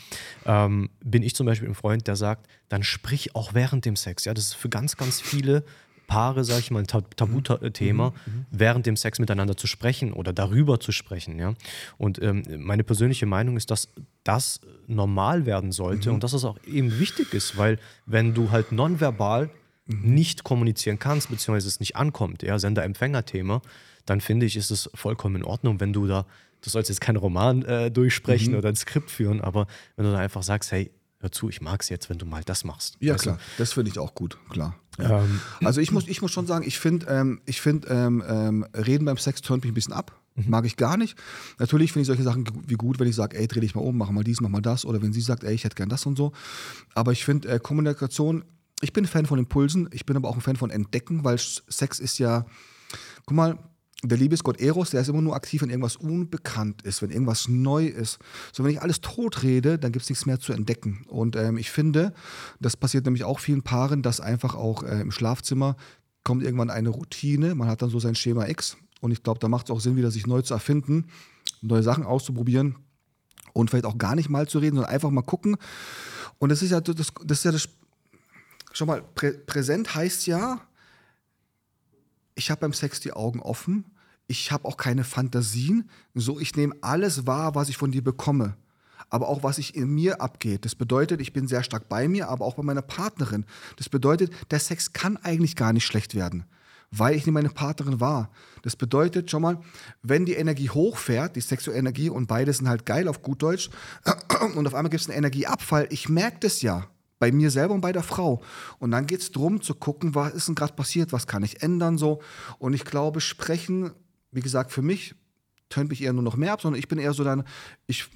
Ähm, bin ich zum Beispiel ein Freund, der sagt, dann sprich auch während dem Sex. Ja, das ist für ganz, ganz viele Paare, sage ich mal, ein Tabuthema, mhm. mhm. während dem Sex miteinander zu sprechen oder darüber zu sprechen. Ja? Und ähm, meine persönliche Meinung ist, dass das normal werden sollte mhm. und dass es auch eben wichtig ist, weil wenn du halt nonverbal mhm. nicht kommunizieren kannst, beziehungsweise es nicht ankommt, ja, Sender-Empfänger-Thema, dann finde ich, ist es vollkommen in Ordnung, wenn du da, du sollst jetzt keinen Roman äh, durchsprechen mhm. oder ein Skript führen, aber wenn du da einfach sagst, hey, hör zu, ich mag es jetzt, wenn du mal das machst. Ja, klar, du? das finde ich auch gut, klar. Ja. Ähm, also ich muss, ich muss schon sagen, ich finde, ähm, ich find, ähm, ähm, Reden beim Sex turnt mich ein bisschen ab. Mhm. Mag ich gar nicht. Natürlich finde ich solche Sachen wie gut, wenn ich sage, ey, dreh dich mal um, mach mal dies, mach mal das. Oder wenn sie sagt, ey, ich hätte gern das und so. Aber ich finde äh, Kommunikation, ich bin ein Fan von Impulsen, ich bin aber auch ein Fan von Entdecken, weil Sex ist ja, guck mal, der Liebesgott Eros, der ist immer nur aktiv, wenn irgendwas unbekannt ist, wenn irgendwas neu ist. So, wenn ich alles tot rede, dann gibt es nichts mehr zu entdecken. Und ähm, ich finde, das passiert nämlich auch vielen Paaren, dass einfach auch äh, im Schlafzimmer kommt irgendwann eine Routine. Man hat dann so sein Schema X. Und ich glaube, da macht es auch Sinn, wieder sich neu zu erfinden, neue Sachen auszuprobieren und vielleicht auch gar nicht mal zu reden, sondern einfach mal gucken. Und das ist ja das, das ist ja das. Schau mal, prä, präsent heißt ja, ich habe beim Sex die Augen offen ich habe auch keine Fantasien. So, ich nehme alles wahr, was ich von dir bekomme. Aber auch was sich in mir abgeht. Das bedeutet, ich bin sehr stark bei mir, aber auch bei meiner Partnerin. Das bedeutet, der Sex kann eigentlich gar nicht schlecht werden, weil ich nehme meine Partnerin wahr. Das bedeutet schon mal, wenn die Energie hochfährt, die sexuelle Energie und beide sind halt geil auf gut Deutsch, <clears throat> und auf einmal gibt es einen Energieabfall, ich merke das ja bei mir selber und bei der Frau. Und dann geht es darum zu gucken, was ist denn gerade passiert, was kann ich ändern so. Und ich glaube, sprechen wie gesagt, für mich tönt mich eher nur noch mehr ab, sondern ich bin eher so dann, ich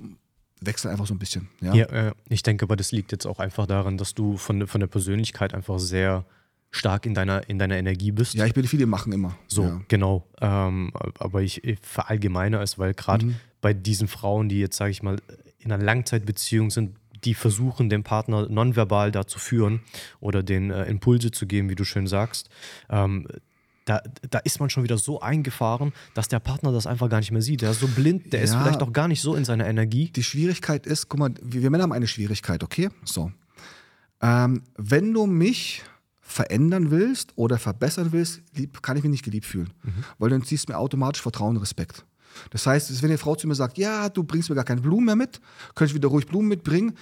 wechsle einfach so ein bisschen. Ja, ja äh, ich denke aber, das liegt jetzt auch einfach daran, dass du von, von der Persönlichkeit einfach sehr stark in deiner, in deiner Energie bist. Ja, ich bin viele machen immer. So, ja. genau. Ähm, aber ich, ich verallgemeine es, weil gerade mhm. bei diesen Frauen, die jetzt, sage ich mal, in einer Langzeitbeziehung sind, die versuchen, den Partner nonverbal da zu führen oder den äh, Impulse zu geben, wie du schön sagst, ähm, da, da ist man schon wieder so eingefahren, dass der Partner das einfach gar nicht mehr sieht. Der ist so blind, der ja, ist vielleicht auch gar nicht so in seiner Energie. Die Schwierigkeit ist, guck mal, wir Männer haben eine Schwierigkeit, okay? So. Ähm, wenn du mich verändern willst oder verbessern willst, lieb, kann ich mich nicht geliebt fühlen. Mhm. Weil dann ziehst du mir automatisch Vertrauen und Respekt. Das heißt, wenn eine Frau zu mir sagt, ja, du bringst mir gar keine Blumen mehr mit, könnte ich wieder ruhig Blumen mitbringen,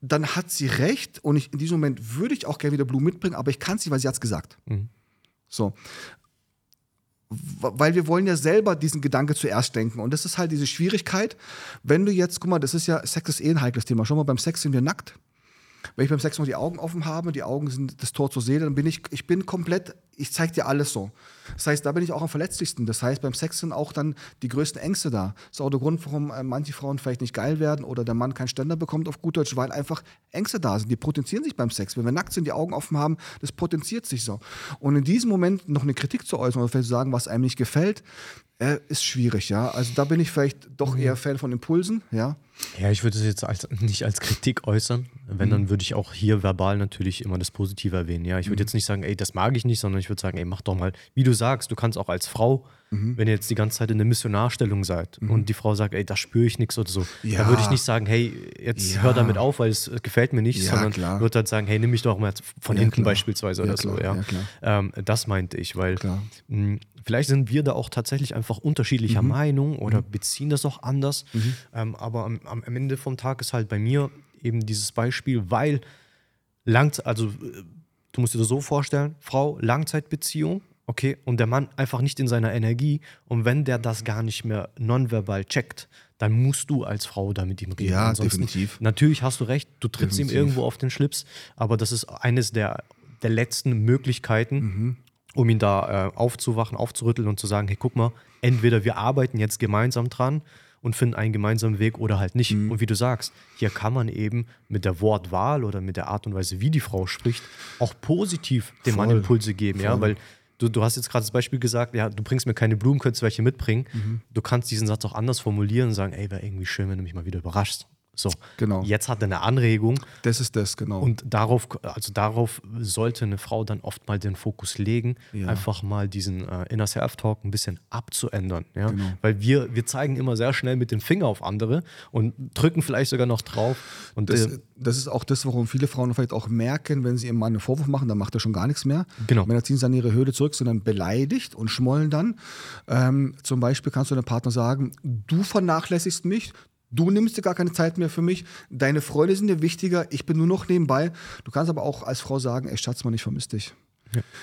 dann hat sie recht und ich, in diesem Moment würde ich auch gerne wieder Blumen mitbringen, aber ich kann es nicht, weil sie hat es gesagt. Mhm. So weil wir wollen ja selber diesen Gedanke zuerst denken. Und das ist halt diese Schwierigkeit, wenn du jetzt, guck mal, das ist ja, Sex ist eh ein heikles Thema. Schau mal, beim Sex sind wir nackt. Wenn ich beim Sex noch die Augen offen habe, die Augen sind das Tor zur Seele, dann bin ich, ich bin komplett, ich zeige dir alles so. Das heißt, da bin ich auch am verletzlichsten. Das heißt, beim Sex sind auch dann die größten Ängste da. Das ist auch der Grund, warum äh, manche Frauen vielleicht nicht geil werden oder der Mann keinen Ständer bekommt auf gut Deutsch, weil einfach Ängste da sind. Die potenzieren sich beim Sex. Wenn wir nackt sind, die Augen offen haben, das potenziert sich so. Und in diesem Moment noch eine Kritik zu äußern oder vielleicht zu sagen, was einem nicht gefällt, äh, ist schwierig, ja. Also da bin ich vielleicht doch eher Fan von Impulsen, ja. Ja, ich würde es jetzt als, nicht als Kritik äußern. Wenn, Mhm. dann würde ich auch hier verbal natürlich immer das Positive erwähnen. Ja, ich Mhm. würde jetzt nicht sagen, ey, das mag ich nicht, sondern ich würde sagen, ey, mach doch mal, wie du sagst, du kannst auch als Frau, Mhm. wenn ihr jetzt die ganze Zeit in der Missionarstellung seid und die Frau sagt, ey, da spüre ich nichts oder so, Ja. dann würde ich nicht sagen, hey, jetzt Ja. hör damit auf, weil es gefällt mir nicht, Ja, sondern würde halt sagen, hey, nimm mich doch mal von hinten klar. beispielsweise oder so. Ja. Ähm, das meinte ich, weil mh, vielleicht sind wir da auch tatsächlich einfach Mhm. unterschiedlicher Meinung oder beziehen das auch anders. Ähm, aber am, am Ende vom Tag ist halt bei mir eben dieses Beispiel, weil langt, also äh, du musst dir das so vorstellen, Frau, Langzeitbeziehung, okay, und der Mann einfach nicht in seiner Energie und wenn der das gar nicht mehr nonverbal checkt, dann musst du als Frau da mit ihm reden. Ja, Ansonsten- definitiv. Natürlich hast du recht, du trittst ihm Definitiv. irgendwo auf den Schlips, aber das ist eines der, der letzten Möglichkeiten, um ihn da äh, aufzuwachen, aufzurütteln und zu sagen, hey, guck mal, entweder wir arbeiten jetzt gemeinsam dran und finden einen gemeinsamen Weg oder halt nicht. Mhm. Und wie du sagst, hier kann man eben mit der Wortwahl oder mit der Art und Weise, wie die Frau spricht, auch positiv dem Mann Voll. Impulse geben, ja, weil du, du hast jetzt gerade das Beispiel gesagt, ja, du bringst mir keine Blumen, könntest du welche mitbringen. Mhm. Du kannst diesen Satz auch anders formulieren und sagen, ey, wäre irgendwie schön, wenn du mich mal wieder überraschst. So, Genau. jetzt hat er eine Anregung Das ist das, genau. und darauf, also darauf sollte eine Frau dann oft mal den Fokus legen, Ja. einfach mal diesen äh, Inner Self-Talk ein bisschen abzuändern. Ja? Genau. Weil wir, wir zeigen immer sehr schnell mit dem Finger auf andere und drücken vielleicht sogar noch drauf. Und Das, äh, das ist auch das, warum viele Frauen vielleicht auch merken, wenn sie ihrem Mann einen Vorwurf machen, dann macht er schon gar nichts mehr. Genau. Männer ziehen sich an ihre Höhle zurück, sind dann beleidigt und schmollen dann. Ähm, zum Beispiel kannst du deinem Partner sagen, du vernachlässigst mich, du nimmst dir gar keine Zeit mehr für mich, deine Freunde sind dir wichtiger, ich bin nur noch nebenbei. Du kannst aber auch als Frau sagen, ey Schatz, Mann, ich vermisse dich.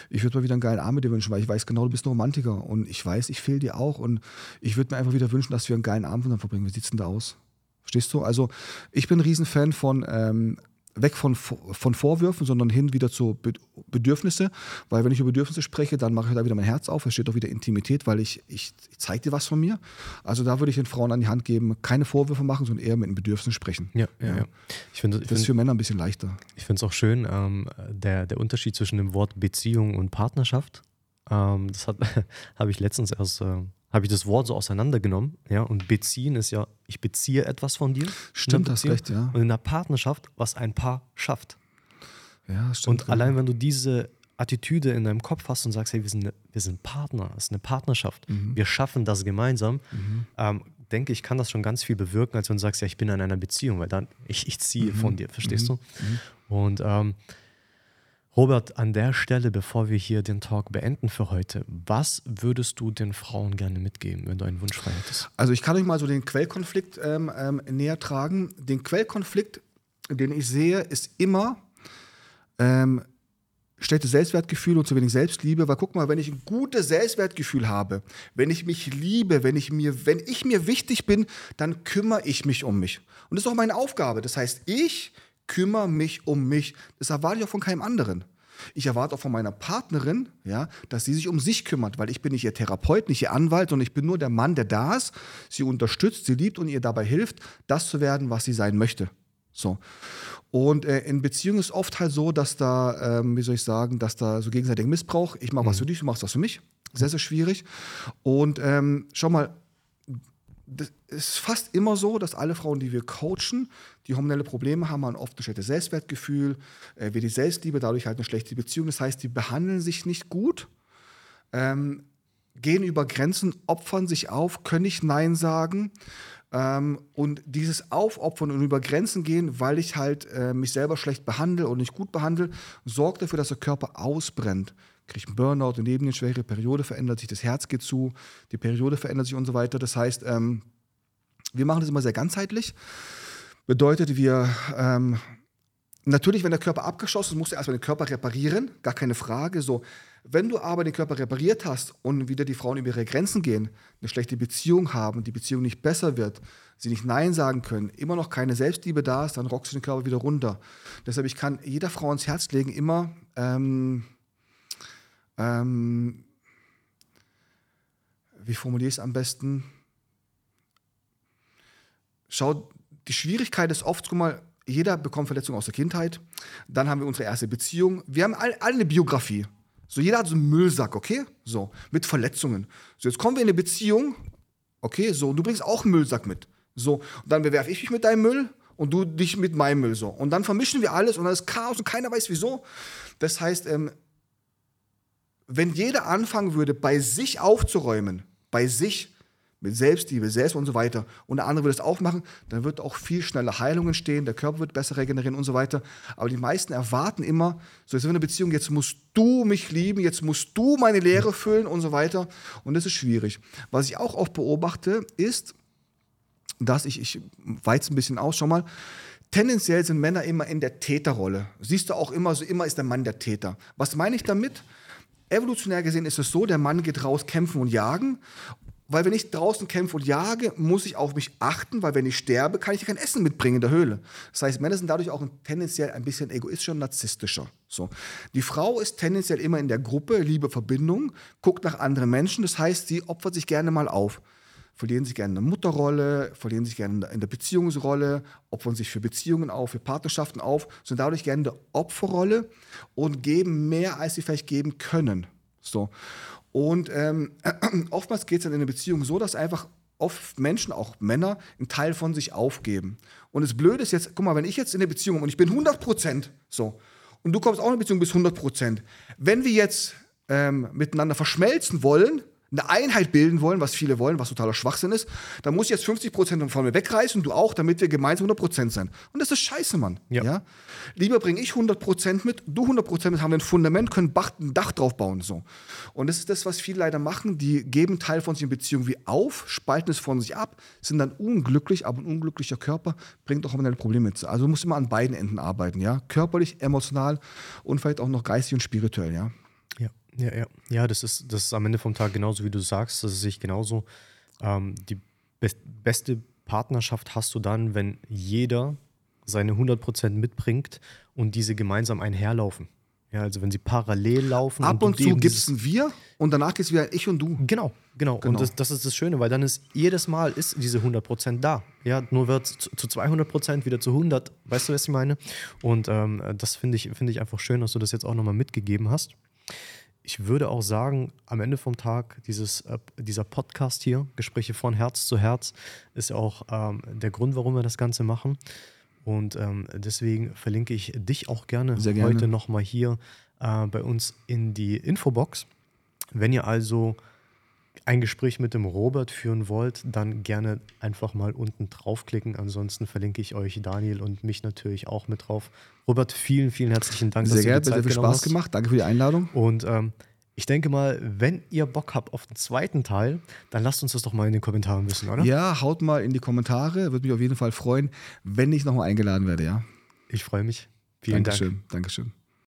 Ich würde mal wieder einen geilen Abend mit dir wünschen, weil ich weiß genau, du bist ein Romantiker und ich weiß, ich fehle dir auch und ich würde mir einfach wieder wünschen, dass wir einen geilen Abend miteinander verbringen. Wie sieht's denn da aus? Verstehst du? Also ich bin ein Riesenfan von ähm, weg von, von Vorwürfen, sondern hin wieder zu Be Bedürfnisse, weil wenn ich über Bedürfnisse spreche, dann mache ich da wieder mein Herz auf, es steht auch wieder Intimität, weil ich, ich, ich zeige dir was von mir. Also da würde ich den Frauen an die Hand geben, keine Vorwürfe machen, sondern eher mit den Bedürfnissen sprechen. ja, ja, ja. Ich finde ich Das ist find, für Männer ein bisschen leichter. ich finde es auch schön, ähm, der, der Unterschied zwischen dem Wort Beziehung und Partnerschaft. Ähm, das <laughs> habe ich letztens erst, äh, habe ich das Wort so auseinandergenommen. Ja? Und beziehen ist ja, ich beziehe etwas von dir. Stimmt, hast Beziehung. recht, ja. Und in der Partnerschaft, was ein Paar schafft. Ja, stimmt. Und allein wenn du diese Attitüde in deinem Kopf hast und sagst, hey, wir sind, eine, wir sind Partner, es ist eine Partnerschaft, Mhm. wir schaffen das gemeinsam, ähm, denke ich, kann das schon ganz viel bewirken, als wenn du sagst, ja, ich bin in einer Beziehung, weil dann, ich, ich ziehe Mhm. von dir, verstehst du? Und ähm, Robert, an der Stelle, bevor wir hier den Talk beenden für heute, was würdest du den Frauen gerne mitgeben, wenn du einen Wunsch frei hättest? Also ich kann euch mal so den Quellkonflikt ähm, ähm, näher tragen. Den Quellkonflikt, den ich sehe, ist immer ähm, schlechtes Selbstwertgefühl und zu wenig Selbstliebe. Weil guck mal, wenn ich ein gutes Selbstwertgefühl habe, wenn ich mich liebe, wenn ich mir, wenn ich mir wichtig bin, dann kümmere ich mich um mich. Und das ist auch meine Aufgabe. Das heißt, ich kümmere mich um mich. Das erwarte ich auch von keinem anderen. Ich erwarte auch von meiner Partnerin, ja, dass sie sich um sich kümmert, weil ich bin nicht ihr Therapeut, nicht ihr Anwalt, sondern ich bin nur der Mann, der da ist, sie unterstützt, sie liebt und ihr dabei hilft, das zu werden, was sie sein möchte. So. Und äh, in Beziehungen ist oft halt so, dass da, ähm, wie soll ich sagen, dass da so gegenseitiger Missbrauch, ich mache was für dich, du machst was für mich. Sehr, sehr schwierig. Und ähm, schau mal, das ist fast immer so, dass alle Frauen, die wir coachen, die hormonelle Probleme haben, haben oft ein schlechtes Selbstwertgefühl, äh, die Selbstliebe, dadurch halt eine schlechte Beziehung. Das heißt, die behandeln sich nicht gut, ähm, gehen über Grenzen, opfern sich auf, können nicht Nein sagen. Ähm, und dieses Aufopfern und über Grenzen gehen, weil ich halt äh, mich selber schlecht behandle und nicht gut behandle, sorgt dafür, dass der Körper ausbrennt. Kriegt einen Burnout, eine Nebennierenschwäche, Periode verändert sich, das Herz geht zu, die Periode verändert sich und so weiter. Das heißt, ähm, wir machen das immer sehr ganzheitlich. Bedeutet, wir ähm, natürlich, wenn der Körper abgeschossen ist, musst du erstmal den Körper reparieren, gar keine Frage. So, wenn du aber den Körper repariert hast und wieder die Frauen über ihre Grenzen gehen, eine schlechte Beziehung haben, die Beziehung nicht besser wird, sie nicht Nein sagen können, immer noch keine Selbstliebe da ist, dann rockst du den Körper wieder runter. Deshalb, ich kann jeder Frau ins Herz legen, immer ähm, ähm, wie formuliere ich es am besten? Schau, die Schwierigkeit ist oft, guck mal, jeder bekommt Verletzungen aus der Kindheit. Dann haben wir unsere erste Beziehung. Wir haben alle, alle eine Biografie. So, jeder hat so einen Müllsack, okay? So, mit Verletzungen. So, jetzt kommen wir in eine Beziehung, okay? So, du bringst auch einen Müllsack mit. So, und dann bewerfe ich mich mit deinem Müll und du dich mit meinem Müll so. Und dann vermischen wir alles und dann ist Chaos und keiner weiß wieso. Das heißt, ähm, wenn jeder anfangen würde, bei sich aufzuräumen, bei sich, mit Selbstliebe, Selbst und so weiter, und der andere will es auch machen, dann wird auch viel schneller Heilung entstehen, der Körper wird besser regenerieren und so weiter. Aber die meisten erwarten immer, so jetzt in einer Beziehung, jetzt musst du mich lieben, jetzt musst du meine Lehre füllen und so weiter. Und das ist schwierig. Was ich auch oft beobachte, ist, dass ich, ich weiz ein bisschen aus, schon mal, tendenziell sind Männer immer in der Täterrolle. Siehst du auch immer so, immer ist der Mann der Täter. Was meine ich damit? Evolutionär gesehen ist es so, der Mann geht raus kämpfen und jagen weil wenn ich draußen kämpfe und jage, muss ich auf mich achten, weil wenn ich sterbe, kann ich kein Essen mitbringen in der Höhle. Das heißt, Männer sind dadurch auch tendenziell ein bisschen egoistischer und narzisstischer. So. Die Frau ist tendenziell immer in der Gruppe, liebe Verbindung, guckt nach anderen Menschen. Das heißt, sie opfert sich gerne mal auf. Verlieren sich gerne in der Mutterrolle, verlieren sich gerne in der Beziehungsrolle, opfern sich für Beziehungen auf, für Partnerschaften auf, sind dadurch gerne in der Opferrolle und geben mehr, als sie vielleicht geben können. So. Und ähm, <clears throat> oftmals geht es dann in einer Beziehung so, dass einfach oft Menschen, auch Männer, einen Teil von sich aufgeben. Und das Blöde ist jetzt, guck mal, wenn ich jetzt in der Beziehung bin und ich bin 100 Prozent so und du kommst auch in eine Beziehung bis 100 Prozent, wenn wir jetzt ähm, miteinander verschmelzen wollen, eine Einheit bilden wollen, was viele wollen, was totaler Schwachsinn ist, dann muss ich jetzt 50 Prozent von mir wegreißen und du auch, damit wir gemeinsam 100 Prozent sein. Und das ist scheiße, Mann. Ja. ja? Lieber bringe ich 100 Prozent mit, du 100 Prozent mit, haben wir ein Fundament, können ein Dach drauf bauen. So. Und das ist das, was viele leider machen. Die geben Teil von sich in Beziehung wie auf, spalten es von sich ab, sind dann unglücklich, aber ein unglücklicher Körper bringt auch immer ein Problem mit. Also du musst immer an beiden Enden arbeiten, ja. Körperlich, emotional und vielleicht auch noch geistig und spirituell, ja. Ja, ja. Ja, das ist, das ist am Ende vom Tag genauso, wie du sagst. Das ist sich genauso. Ähm, die be beste Partnerschaft hast du dann, wenn jeder seine 100% mitbringt und diese gemeinsam einherlaufen. Ja, also wenn sie parallel laufen. Ab und, und zu gibt es ein Wir und danach geht es wieder ich und du. Genau, genau. genau. Und das, das, ist das Schöne, weil dann ist jedes Mal ist diese 100% da. Ja, nur wird zu, zu 200% wieder zu 100. Weißt du, was ich meine? Und ähm, das finde ich, find ich einfach schön, dass du das jetzt auch nochmal mitgegeben hast ich würde auch sagen, am Ende vom Tag, dieses, äh, dieser Podcast hier, Gespräche von Herz zu Herz, ist auch ähm, der Grund, warum wir das Ganze machen. Und ähm, deswegen verlinke ich dich auch gerne, Sehr gerne. heute nochmal hier äh, bei uns in die Infobox. Wenn ihr also ein Gespräch mit dem Robert führen wollt, dann gerne einfach mal unten draufklicken. Ansonsten verlinke ich euch Daniel und mich natürlich auch mit drauf. Robert, vielen, vielen herzlichen Dank. Sehr gerne, sehr viel Spaß gemacht. Danke für die Einladung. Und ähm, ich denke mal, wenn ihr Bock habt auf den zweiten Teil, dann lasst uns das doch mal in den Kommentaren wissen, oder? Ja, haut mal in die Kommentare. Würde mich auf jeden Fall freuen, wenn ich nochmal eingeladen werde, ja. Ich freue mich. Vielen Dankeschön, Dank. Dankeschön.